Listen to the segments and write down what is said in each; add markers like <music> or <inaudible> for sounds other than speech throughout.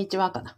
にちはかな。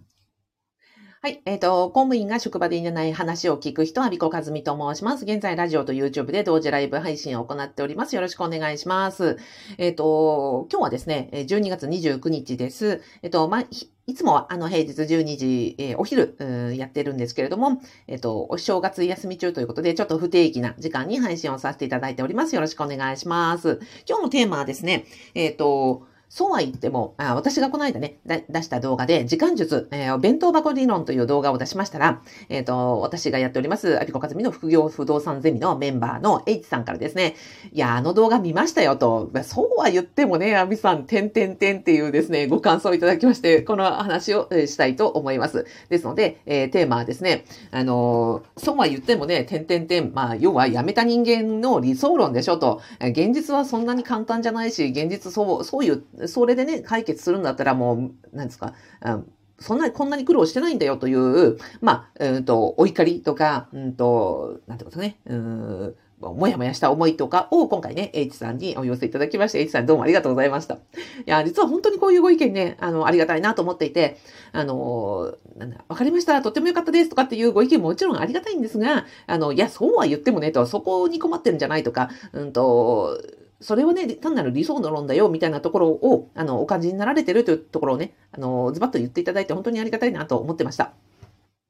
はい。えっ、ー、と、公務員が職場でいない話を聞く人は、ビコカズミと申します。現在、ラジオと YouTube で同時ライブ配信を行っております。よろしくお願いします。えっ、ー、と、今日はですね、12月29日です。えっ、ー、と、まいつもあの平日12時、えー、お昼、やってるんですけれども、えっ、と、お正月休み中ということで、ちょっと不定期な時間に配信をさせていただいております。よろしくお願いします。今日のテーマはですね、えっ、と、そうは言っても、あ私がこの間ね、出した動画で、時間術、えー、弁当箱理論という動画を出しましたら、えっ、ー、と、私がやっております、アピコカズミの副業不動産ゼミのメンバーの H さんからですね、いや、あの動画見ましたよと、そうは言ってもね、アミさん、てんてんてんっていうですね、ご感想いただきまして、この話をしたいと思います。ですので、えー、テーマはですね、あのそうは言ってもね、てんてんてん、まあ、要は辞めた人間の理想論でしょと、現実はそんなに簡単じゃないし、現実そう、そういう、それでね、解決するんだったらもう、なんですか、うんそんなに、こんなに苦労してないんだよという、まあ、うんと、お怒りとか、うんと、なんてことね、うん、もやもやした思いとかを今回ね、H さんにお寄せいただきまして、H さんどうもありがとうございました。いや、実は本当にこういうご意見ね、あの、ありがたいなと思っていて、あの、なんだ、わかりました、とってもよかったですとかっていうご意見ももちろんありがたいんですが、あの、いや、そうは言ってもね、と、そこに困ってるんじゃないとか、うんと、それはね、単なる理想の論だよ、みたいなところを、あの、お感じになられてるというところをね、あの、ズバッと言っていただいて本当にありがたいなと思ってました。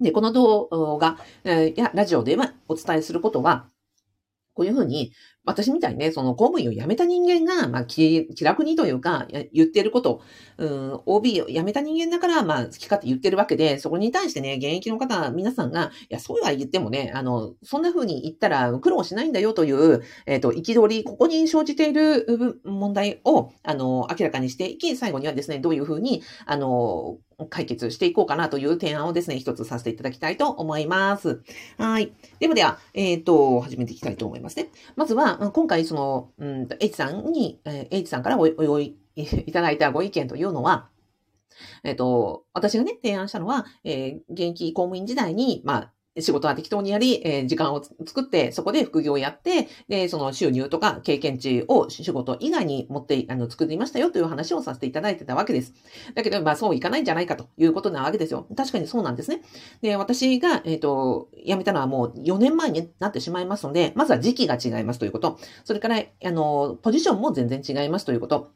で、この動画、えー、や、ラジオでお伝えすることは、こういうふうに、私みたいにね、その公務員を辞めた人間が、まあ、気楽にというか、言ってること、うん、OB を辞めた人間だから、まあ、好き勝手言ってるわけで、そこに対してね、現役の方、皆さんが、いや、そうは言ってもね、あの、そんな風に言ったら苦労しないんだよという、えっ、ー、と、憤り、ここに生じている問題を、あの、明らかにしていき、最後にはですね、どういう風に、あの、解決していこうかなという提案をですね、一つさせていただきたいと思います。はい。ではでは、えっ、ー、と、始めていきたいと思いますね。まずは、今回、その、うん、H さんに、えー、H さんからおおい <laughs> いただいたご意見というのは、えっ、ー、と、私がね、提案したのは、えー、現役公務員時代に、まあ、仕事は適当にやり、えー、時間を作って、そこで副業をやって、で、その収入とか経験値を仕事以外に持って、あの、作りましたよという話をさせていただいてたわけです。だけど、まあ、そういかないんじゃないかということなわけですよ。確かにそうなんですね。で、私が、えっ、ー、と、辞めたのはもう4年前になってしまいますので、まずは時期が違いますということ。それから、あの、ポジションも全然違いますということ。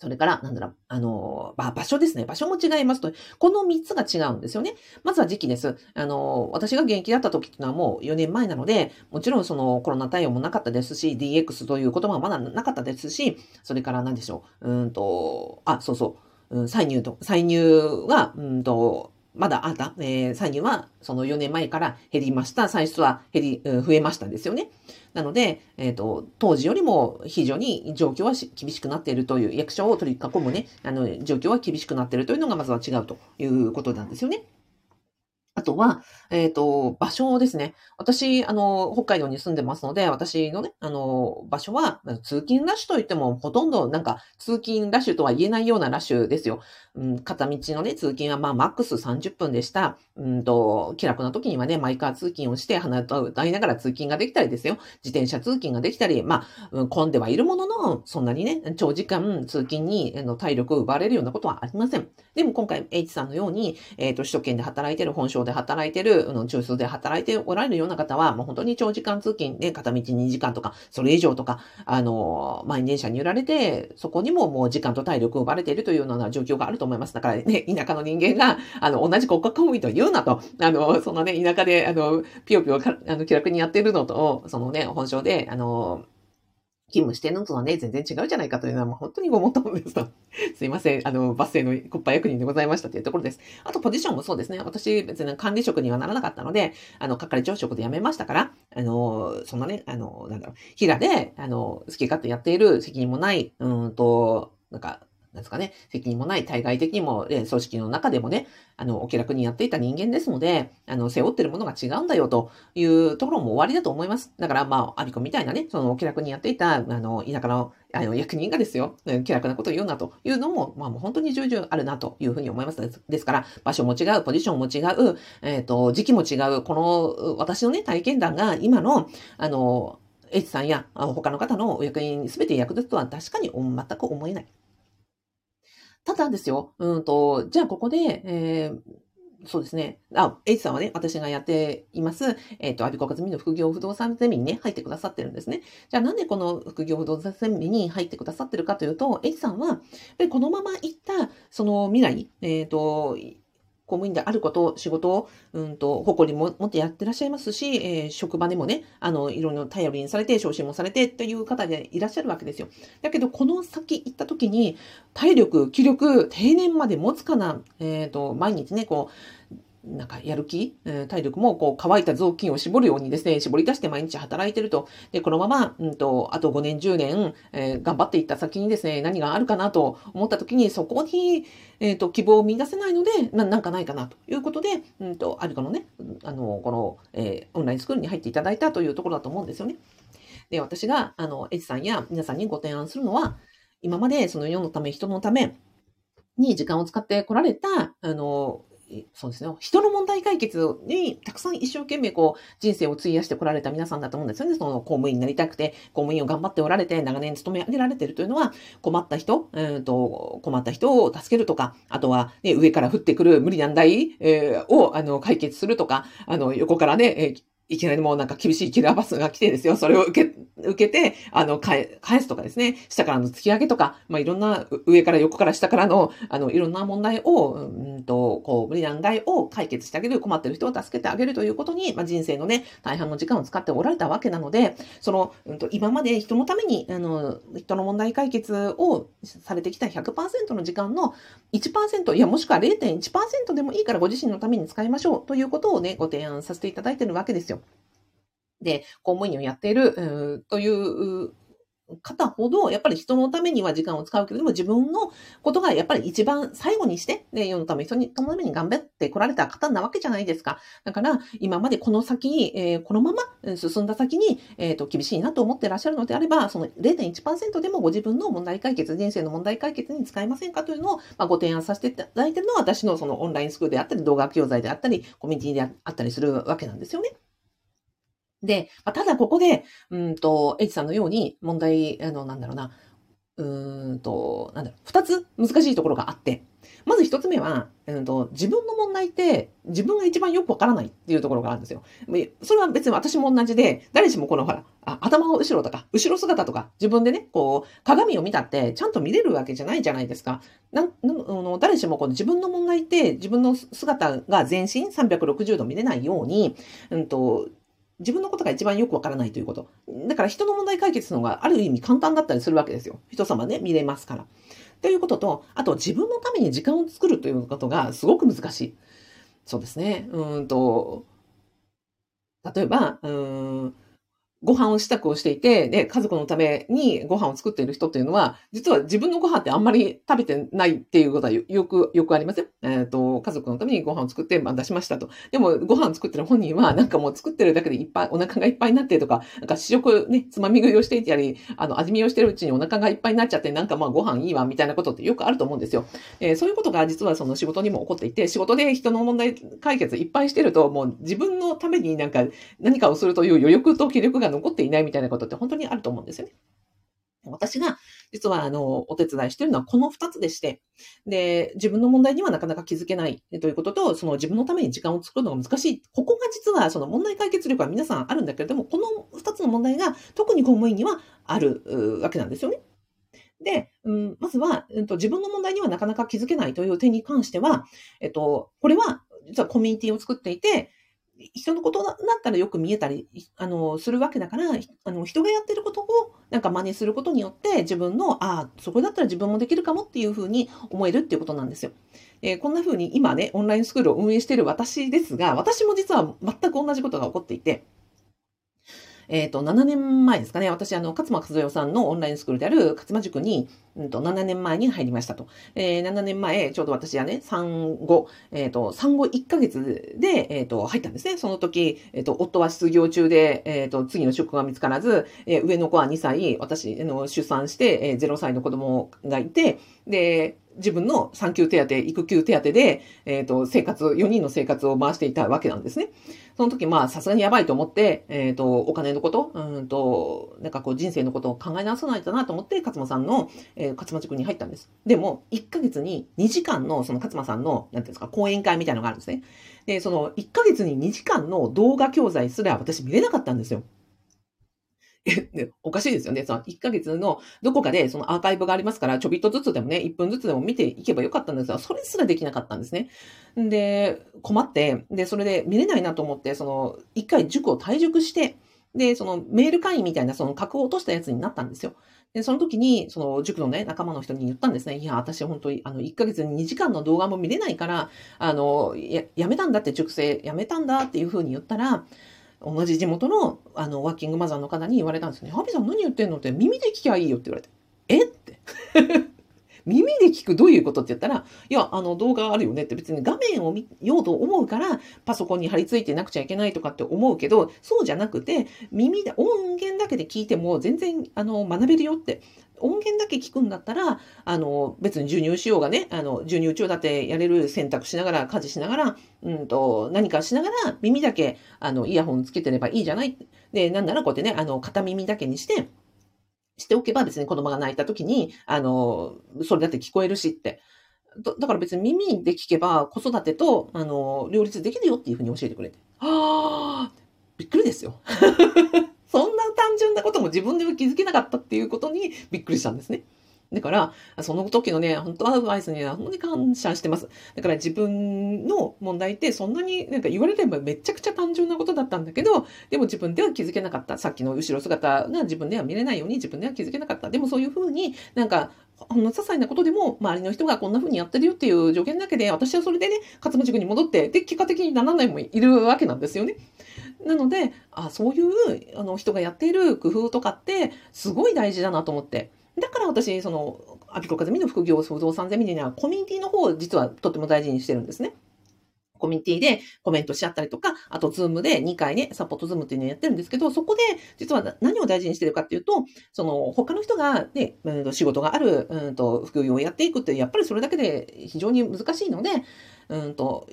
それから、なんだろう、あの、場所ですね。場所も違いますと。この3つが違うんですよね。まずは時期です。あの、私が現役だった時っていうのはもう4年前なので、もちろんそのコロナ対応もなかったですし、DX という言葉はまだなかったですし、それから何でしょう。うんと、あ、そうそう。うん、歳入と、歳入が、うんと、まだあった、えー、歳入はその4年前から減りました。歳出は減り、増えましたですよね。なので、えっ、ー、と、当時よりも非常に状況は厳しくなっているという、役所を取り囲むね、あの、状況は厳しくなっているというのがまずは違うということなんですよね。あとは、えっ、ー、と、場所ですね。私、あの、北海道に住んでますので、私のね、あの、場所は、通勤ラッシュといっても、ほとんどなんか、通勤ラッシュとは言えないようなラッシュですよ。うん、片道のね、通勤は、まあ、マックス30分でした。うんと、気楽な時にはね、マイカー通勤をして、鼻と歌いながら通勤ができたりですよ。自転車通勤ができたり、まあ、うん、混んではいるものの、そんなにね、長時間通勤にの体力を奪われるようなことはありません。でも今回、H さんのように、えっ、ー、と、首都圏で働いてる、本省でで働いてる、あの、中枢で働いておられるような方は、もう本当に長時間通勤で、片道2時間とか、それ以上とか、あの、満員電車に揺られて、そこにももう時間と体力を奪われているというような状況があると思います。だからね、田舎の人間が、あの、同じ国家公務員と言うなと、あの、そのね、田舎で、あの、ぴよぴよあの、気楽にやってるのと、そのね、本省で、あの、勤務してるのとはね、全然違うじゃないかというのは、もう本当にごもっともですと。<laughs> すいません。あの、バスへの国家役人でございましたというところです。あと、ポジションもそうですね。私、別に管理職にはならなかったので、あの、係長職で辞めましたから、あの、そんなね、あの、なんだろう、平で、あの、好き勝手やっている責任もない、うんと、なんか、なんですかね、責任もない、対外的にも、え組織の中でもね、あの、お気楽にやっていた人間ですので、あの、背負ってるものが違うんだよというところも終わりだと思います。だから、まあ、アビコみたいなね、そのお気楽にやっていた、あの、田舎の、あの、役人がですよ、気楽なことを言うなというのも、まあ、もう本当に重々あるなというふうに思います。ですから、場所も違う、ポジションも違う、えっ、ー、と、時期も違う、この、私のね、体験談が今の、あの、H さんや他の方のお役員に全て役立つとは確かに全く思えない。ただですよ、うんと、じゃあここで、えーそうですね。あ、H さんはね、私がやっています、えっ、ー、と、アビコカズミの副業不動産ゼミにね、入ってくださってるんですね。じゃあなんでこの副業不動産ゼミに入ってくださってるかというと、H さんは、やっぱりこのまま行った、その未来、えっ、ー、と、公務員であること、仕事を、うんと、誇りも持ってやってらっしゃいますし、えー、職場でもね、あの、いろいろ頼りにされて、昇進もされてという方でいらっしゃるわけですよ。だけど、この先行った時に、体力、気力、定年まで持つかな、えっ、ー、と、毎日ね、こう、なんかやる気、体力もこう乾いた雑巾を絞るようにですね、絞り出して毎日働いてると。で、このまま、うんと、あと5年、10年、えー、頑張っていった先にですね、何があるかなと思った時に、そこに、えっ、ー、と、希望を見出せないので、ななんかないかなということで、うんと、アルカのね、あの、この、えー、オンラインスクールに入っていただいたというところだと思うんですよね。で、私が、あの、エジさんや皆さんにご提案するのは、今までその世のため、人のために時間を使ってこられた、あの、そうですね。人の問題解決にたくさん一生懸命こう人生を費やしてこられた皆さんだと思うんですよね。その公務員になりたくて、公務員を頑張っておられて長年勤め上げられてるというのは困った人、えーと、困った人を助けるとか、あとは、ね、上から降ってくる無理難題、えー、をあの解決するとか、あの横からね、えーいきなりもうなんか厳しいキラーバスが来てですよ。それを受け、受けて、あの、返すとかですね。下からの突き上げとか、まあ、いろんな、上から横から下からの、あの、いろんな問題を、うんと、こう、無理難題を解決してあげる、困ってる人を助けてあげるということに、まあ、人生のね、大半の時間を使っておられたわけなので、その、うんと、今まで人のために、あの、人の問題解決をされてきた100%の時間の1%、いや、もしくは0.1%でもいいからご自身のために使いましょうということをね、ご提案させていただいてるわけですよ。で、公務員をやっている、という方ほど、やっぱり人のためには時間を使うけれども、自分のことがやっぱり一番最後にして、ね、世のため、人のために頑張って来られた方なわけじゃないですか。だから、今までこの先、えー、このまま進んだ先に、え、ー、と、厳しいなと思ってらっしゃるのであれば、その0.1%でもご自分の問題解決、人生の問題解決に使えませんかというのを、まあ、ご提案させていただいているのは、私のそのオンラインスクールであったり、動画教材であったり、コミュニティであったりするわけなんですよね。で、まあ、ただここで、うんと、エイジさんのように問題、あの、なんだろうな、うんと、なんだろう、二つ難しいところがあって、まず一つ目は、うんと、自分の問題って自分が一番よくわからないっていうところがあるんですよ。それは別に私も同じで、誰しもこのほら、頭の後ろとか、後ろ姿とか、自分でね、こう、鏡を見たってちゃんと見れるわけじゃないじゃないですか。なな誰しもこの自分の問題って自分の姿が全身360度見れないように、うんと、自分のことが一番よくわからないということ。だから人の問題解決の方がある意味簡単だったりするわけですよ。人様ね、見れますから。ということと、あと自分のために時間を作るということがすごく難しい。そうですね。うんと、例えば、うん、ご飯を支度をしていて、で、家族のためにご飯を作っている人っていうのは、実は自分のご飯ってあんまり食べてないっていうことはよく、よくありますよ。えっ、ー、と、家族のためにご飯を作って、まあ、出しましたと。でも、ご飯作ってる本人は、なんかもう作ってるだけでいっぱい、お腹がいっぱいになってとか、なんか試食ね、つまみ食いをしていたり、あの、味見をしてるうちにお腹がいっぱいになっちゃって、なんかまあご飯いいわ、みたいなことってよくあると思うんですよ。えー、そういうことが実はその仕事にも起こっていて、仕事で人の問題解決いっぱいしてると、もう自分のためになんか何かをするという余力と気力が残っていないみたいなことって本当にあると思うんですよね。私が実はあのお手伝いしているのはこの2つでして、で、自分の問題にはなかなか気づけないということと、その自分のために時間を作るのが難しい。ここが実はその問題解決力は皆さんあるんだけれども、この2つの問題が特に公務員にはあるわけなんですよね。で、うん、まずは、うんと、自分の問題にはなかなか気づけないという点に関しては、えっと、これは実はコミュニティを作っていて、人のことだったらよく見えたり、あの、するわけだから、あの、人がやってることをなんか真似することによって自分の、ああ、そこだったら自分もできるかもっていうふうに思えるっていうことなんですよ。えー、こんなふうに今ね、オンラインスクールを運営している私ですが、私も実は全く同じことが起こっていて、えっ、ー、と、7年前ですかね、私、あの、勝間和代さんのオンラインスクールである勝間塾に、うんと、7年前に入りましたと。えー、7年前、ちょうど私はね、産後、えっ、ー、と、産後1ヶ月で、えっ、ー、と、入ったんですね。その時、えっ、と、夫は失業中で、えっ、と、次の職が見つからず、え、上の子は2歳、私、の出産して、え、0歳の子供がいて、で、自分の産休手当、育休手当で、えっ、ー、と、生活、4人の生活を回していたわけなんですね。その時、まあ、さすがにやばいと思って、えっ、ー、と、お金のこと、うんと、なんかこう、人生のことを考え直さないとなと思って、勝間さんの、えー、勝間塾に入ったんです。でも、1ヶ月に2時間の、その勝間さんの、なんていうんですか、講演会みたいなのがあるんですね。で、その、1ヶ月に2時間の動画教材すら私見れなかったんですよ。<laughs> おかしいですよね。その1ヶ月のどこかでそのアーカイブがありますから、ちょびっとずつでもね、1分ずつでも見ていけばよかったんですが、それすらできなかったんですね。で、困って、で、それで見れないなと思って、その、1回塾を退塾して、で、そのメール会員みたいなその格を落としたやつになったんですよ。で、その時に、その塾のね、仲間の人に言ったんですね。いや、私本当に、あの、1ヶ月に2時間の動画も見れないから、あの、や、やめたんだって塾生、やめたんだっていうふうに言ったら、同じ地元のあのワーキングマザーの方に言われたんですね。ハビさん何言ってんの？って耳で聞きゃいいよって言われて。え？って <laughs> 耳で聞くどういうことって言ったら、いや、あの動画あるよねって別に画面を見ようと思うからパソコンに貼り付いてなくちゃいけないとかって思うけど、そうじゃなくて耳で音源だけで聞いても全然あの学べるよって。音源だけ聞くんだったら、あの、別に授乳しようがね、あの、授乳中だってやれる選択しながら、家事しながら、うんと、何かしながら、耳だけ、あの、イヤホンつけてればいいじゃない。で、なんならこうやってね、あの、片耳だけにして、しておけば別に子供が泣いた時に、あの、それだって聞こえるしって。だから別に耳で聞けば子育てと、あの、両立できるよっていうふうに教えてくれて。はあ、びっくりですよ。単純なことも自分では気づけなかったっていうことにびっくりしたんですね。だから、その時のね、本当アドバイスには本当に感謝してます。だから自分の問題ってそんなになんか言われればめちゃくちゃ単純なことだったんだけど、でも自分では気づけなかった。さっきの後ろ姿が自分では見れないように自分では気づけなかった。でもそういうふうになんかほんの些細なことでも周りの人がこんな風にやってるよっていう助言だけで私はそれでね勝間塾に戻ってで結果的に7年もいるわけなんですよね。なのであそういうあの人がやっている工夫とかってすごい大事だなと思って。だから私そのアピコカズミの副業不動産ゼミにはコミュニティの方を実はとても大事にしてるんですね。コミュニティでコメントし合ったりとか、あとズームで2回ね、サポートズームっていうのをやってるんですけど、そこで実は何を大事にしてるかっていうと、その他の人がね、うん、仕事がある、うんと、副業をやっていくって、やっぱりそれだけで非常に難しいので、うんと、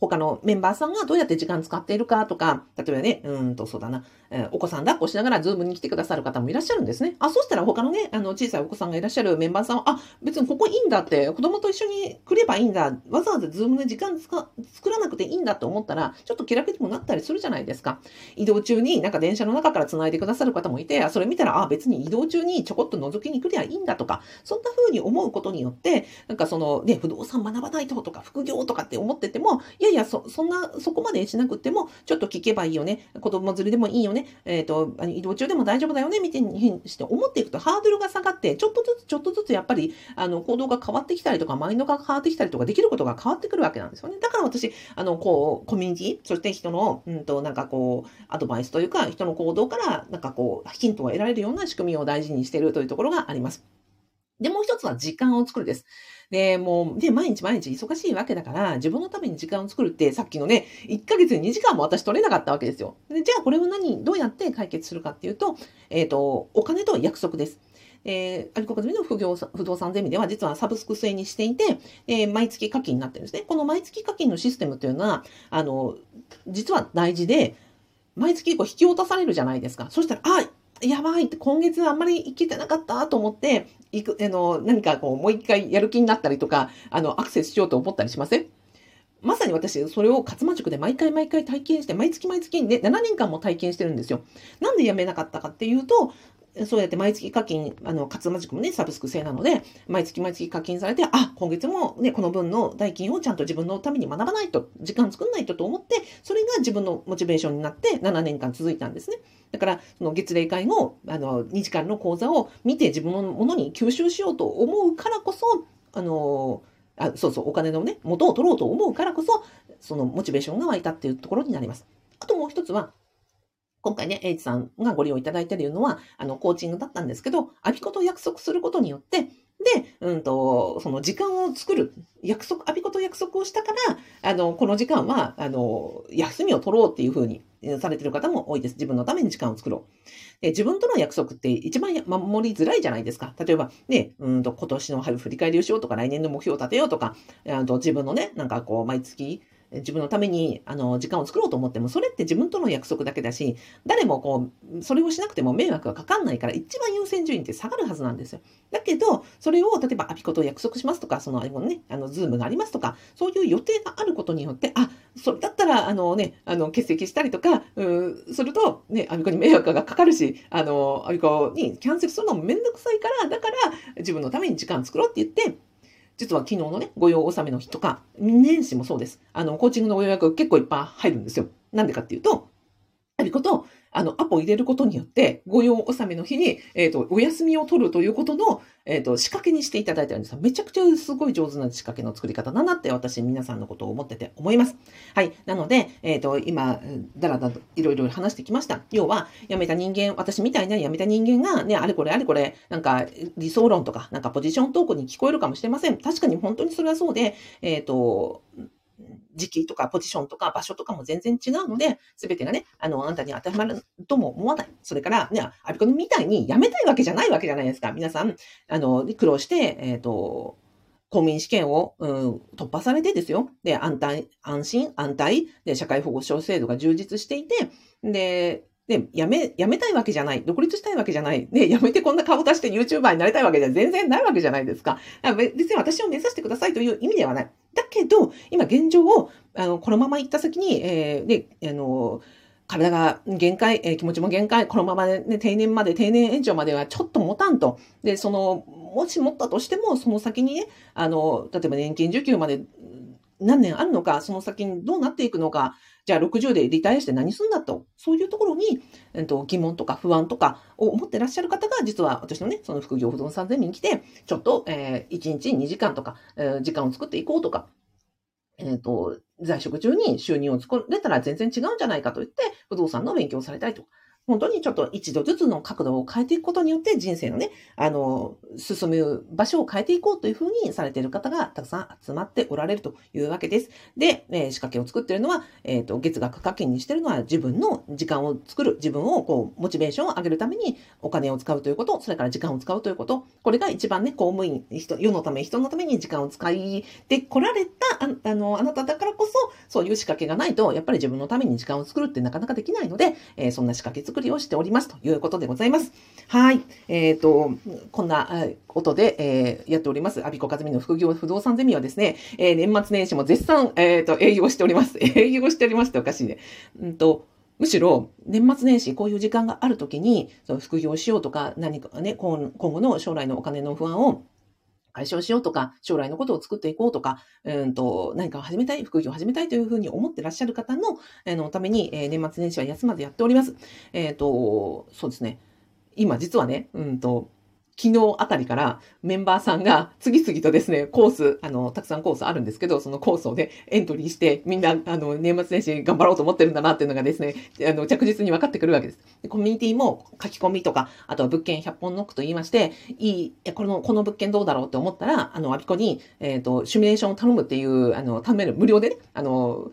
他のメンバーさんがどうやって時間使っているかとか、例えばね、うんと、そうだな、えー、お子さん抱っこしながらズームに来てくださる方もいらっしゃるんですね。あ、そしたら他のね、あの、小さいお子さんがいらっしゃるメンバーさんは、あ、別にここいいんだって、子供と一緒に来ればいいんだ、わざわざズームで時間作らなくていいんだと思ったら、ちょっと気楽にもなったりするじゃないですか。移動中になんか電車の中から繋いでくださる方もいて、それ見たら、あ、別に移動中にちょこっと覗きに来りゃいいんだとか、そんな風に思うことによって、なんかそのね、不動産学ばないととか、副業とかって思ってても、いやいや、そ、そんなそこまでしなくても、ちょっと聞けばいいよね。子供連れでもいいよね。えっ、ー、と、移動中でも大丈夫だよね。みたいにして思っていくとハードルが下がって、ちょっとずつちょっとずつやっぱり、あの、行動が変わってきたりとか、マインドが変わってきたりとか、できることが変わってくるわけなんですよね。だから私、あの、こう、コミュニティ、そして人の、うんと、なんかこう、アドバイスというか、人の行動から、なんかこう、ヒントを得られるような仕組みを大事にしているというところがあります。で、もう一つは時間を作るです。で、もう、で、毎日毎日忙しいわけだから、自分のために時間を作るって、さっきのね、1ヶ月に2時間も私取れなかったわけですよ。でじゃあ、これを何、どうやって解決するかっていうと、えっ、ー、と、お金と約束です。えー、アリコカズミの不不動産ゼミでは実はサブスク制にしていて、えー、毎月課金になってるんですね。この毎月課金のシステムというのは、あの、実は大事で、毎月こう引き落とされるじゃないですか。そしたら、あ、やばいって今月あんまり行けてなかったと思って、いく、あの、何かこう、もう一回やる気になったりとか、あの、アクセスしようと思ったりしません？まさに私、それを勝間塾で毎回毎回体験して、毎月毎月ね、7年間も体験してるんですよ。なんで辞めなかったかっていうと、そうやって毎月課金、あの、勝間塾もね、サブスク制なので、毎月毎月課金されて、あ、今月もね、この分の代金をちゃんと自分のために学ばないと、時間作んないとと思って、それが自分のモチベーションになって7年間続いたんですね。だから、その月例会後、あの、2時間の講座を見て自分のものに吸収しようと思うからこそ、あの、あそうそう、お金のね、元を取ろうと思うからこそ、そのモチベーションが湧いたっていうところになります。あともう一つは、今回ね、エイチさんがご利用いただいているのは、あの、コーチングだったんですけど、アビコと約束することによって、で、うんと、その時間を作る、約束、アビコと約束をしたから、あの、この時間は、あの、休みを取ろうっていうふうにされてる方も多いです。自分のために時間を作ろう。で自分との約束って一番守りづらいじゃないですか。例えば、ね、うんと今年の春振り返りをしようとか、来年の目標を立てようとか、と自分のね、なんかこう、毎月、自分のために、あの、時間を作ろうと思っても、それって自分との約束だけだし、誰もこう、それをしなくても迷惑がかかんないから、一番優先順位って下がるはずなんですよ。だけど、それを、例えば、アピコと約束しますとか、その、あれもね、あの、ズームがありますとか、そういう予定があることによって、あ、それだったら、あのね、あの、欠席したりとか、うん、すると、ね、アピコに迷惑がかかるし、あの、アピコにキャンセルするのもめんどくさいから、だから、自分のために時間作ろうって言って、実は昨日のね、御用納めの日とか、年始もそうです。あの、コーチングのご予約結構いっぱい入るんですよ。なんでかっていうと、あること、あの、アポを入れることによって、御用納めの日に、えっ、ー、と、お休みを取るということの、えっ、ー、と、仕掛けにしていただいてるんですめちゃくちゃすごい上手な仕掛けの作り方だなって私、皆さんのことを思ってて思います。はい。なので、えっ、ー、と、今、だらだらいろいろ話してきました。要は、辞めた人間、私みたいな辞めた人間が、ね、あれこれあれこれ、なんか、理想論とか、なんかポジショントークに聞こえるかもしれません。確かに本当にそれはそうで、えっ、と、時期とかポジションとか場所とかも全然違うので、すべてがね、あの、あなたに当てはまるとも思わない。それから、ね、アビコンみたいに辞めたいわけじゃないわけじゃないですか。皆さん、あの、苦労して、えっ、ー、と、公民試験を、うん、突破されてですよ。で、安泰、安心、安泰、で、社会保護障制度が充実していて、で、で、やめ、やめたいわけじゃない。独立したいわけじゃない。ね、やめてこんな顔出して YouTuber になりたいわけじゃ全然ないわけじゃないですか。別に私を目指してくださいという意味ではない。だけど、今現状を、あの、このまま行った先に、えー、で、あの、体が限界、えー、気持ちも限界、このままでね、定年まで、定年延長まではちょっと持たんと。で、その、もし持ったとしても、その先にね、あの、例えば年金受給まで何年あるのか、その先にどうなっていくのか、じゃあ60でリタイアして何すんだと、そういうところに、えっと、疑問とか不安とかを持ってらっしゃる方が、実は私のね、その副業不動産ゼミに来て、ちょっと、えー、1日2時間とか、えー、時間を作っていこうとか、えっ、と、在職中に収入を作れたら全然違うんじゃないかと言って、不動産の勉強をされたりとか、本当にちょっと一度ずつの角度を変えていくことによって人生のね、あの、進む場所を変えていこうというふうにされている方がたくさん集まっておられるというわけです。で、えー、仕掛けを作っているのは、えっ、ー、と、月額課金にしているのは自分の時間を作る、自分をこう、モチベーションを上げるためにお金を使うということ、それから時間を使うということ、これが一番ね、公務員、人、世のため、人のために時間を使いてこられた、ああの、あなただからこそ、そういう仕掛けがないと、やっぱり自分のために時間を作るってなかなかできないので、えー、そんな仕掛け作りをしておりますと。いうことでございます。はい。えっ、ー、と、こんなことで、えー、やっております。アビコカズミの副業不動産ゼミはですね、えー、年末年始も絶賛、えっ、と、営業しております。<laughs> 営業しておりますっておかしいね。うんと、むしろ、年末年始、こういう時間があるときに、その副業しようとか、何かね、今後の将来のお金の不安を解消しようとか、将来のことを作っていこうとか、うんと、何かを始めたい、副業を始めたいというふうに思ってらっしゃる方の、えの、ために、え、年末年始は休まずやっております。えっ、ー、と、そうですね。今実はね、うんと、昨日あたりからメンバーさんが次々とですね、コース、あの、たくさんコースあるんですけど、そのコースをね、エントリーして、みんな、あの、年末年始頑張ろうと思ってるんだなっていうのがですね、あの、着実に分かってくるわけです。でコミュニティも書き込みとか、あとは物件100本ノックと言いまして、いい、この、この物件どうだろうって思ったら、あの、アビコに、えっ、ー、と、シミュレーションを頼むっていう、あの、頼める、無料でね、あの、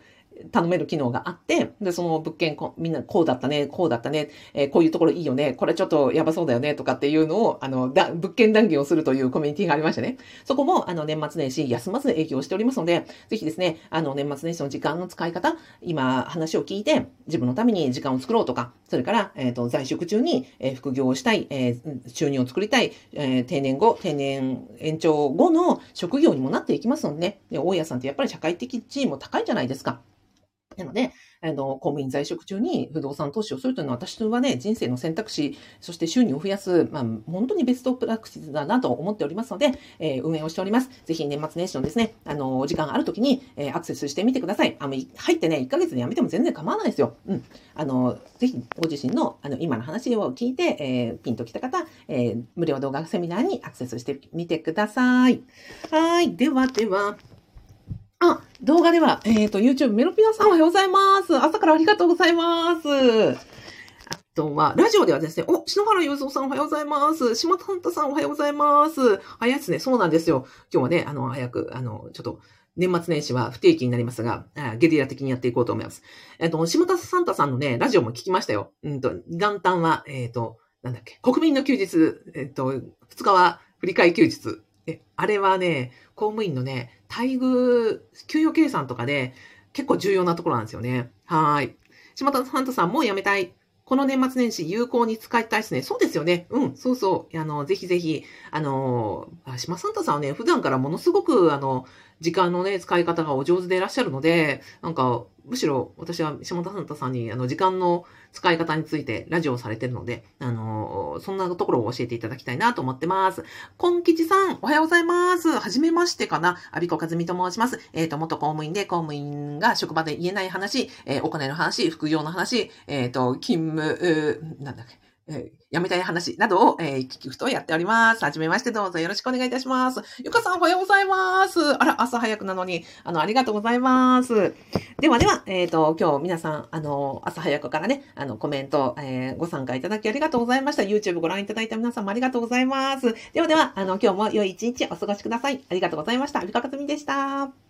頼める機能があって、で、その物件こ、みんなこうだったね、こうだったね、えー、こういうところいいよね、これちょっとやばそうだよね、とかっていうのを、あの、だ、物件談義をするというコミュニティがありましてね。そこも、あの、年末年始、休まず営業しておりますので、ぜひですね、あの、年末年始の時間の使い方、今、話を聞いて、自分のために時間を作ろうとか、それから、えっ、ー、と、在職中に、え、副業をしたい、え、収入を作りたい、え、定年後、定年延長後の職業にもなっていきますのでね、で大家さんってやっぱり社会的地位も高いじゃないですか。なので、あの、公務員在職中に不動産投資をするというのは私はね、人生の選択肢、そして収入を増やす、まあ、本当にベストプラクティスだなと思っておりますので、えー、運営をしております。ぜひ年末年始のですね、あの、お時間ある時に、えー、アクセスしてみてください。あの、入ってね、1ヶ月で辞めても全然構わないですよ。うん。あの、ぜひご自身の、あの、今の話を聞いて、えー、ピンときた方、えー、無料動画セミナーにアクセスしてみてください。はい。ではでは、あ、動画では、えっ、ー、と、YouTube メロピアさんおはようございます。朝からありがとうございます。あとは、ラジオではですね、お、篠原雄三さんおはようございます。島田さんおはようございます。早いですね。そうなんですよ。今日はね、あの、早く、あの、ちょっと、年末年始は不定期になりますが、ゲリラ的にやっていこうと思います。えっ、と、下田サンタさんのね、ラジオも聞きましたよ。うんと、元旦は、えっ、ー、と、なんだっけ、国民の休日、えっ、と、2日は振り替休日。え、あれはね、公務員のね、待遇、給与計算とかで結構重要なところなんですよね。はい。島田さんとさんもう辞めたい。この年末年始有効に使いたいですね。そうですよね。うん、そうそう。あの、ぜひぜひ、あの、島サンタさんはね、普段からものすごく、あの、時間のね、使い方がお上手でいらっしゃるので、なんか、むしろ私は下田サンタさんにあの時間の使い方についてラジオをされてるので、あのそんなところを教えていただきたいなと思ってます。こんきちさん、おはようございます。はじめましてかな。アビコカズミと申します。えっ、ー、と、元公務員で公務員が職場で言えない話、えー、お金の話、副業の話、えっ、ー、と、勤務、なんだっけ、えー、やめたい話などを、えー、聞くとやっております。はじめましてどうぞよろしくお願いいたします。ゆかさんおはようございます。あら、朝早くなのに、あの、ありがとうございます。ではでは、えっ、ー、と、今日皆さん、あの、朝早くからね、あの、コメント、えー、ご参加いただきありがとうございました。YouTube ご覧いただいた皆さんもありがとうございます。ではでは、あの、今日も良い一日お過ごしください。ありがとうございました。アビカカズミでした。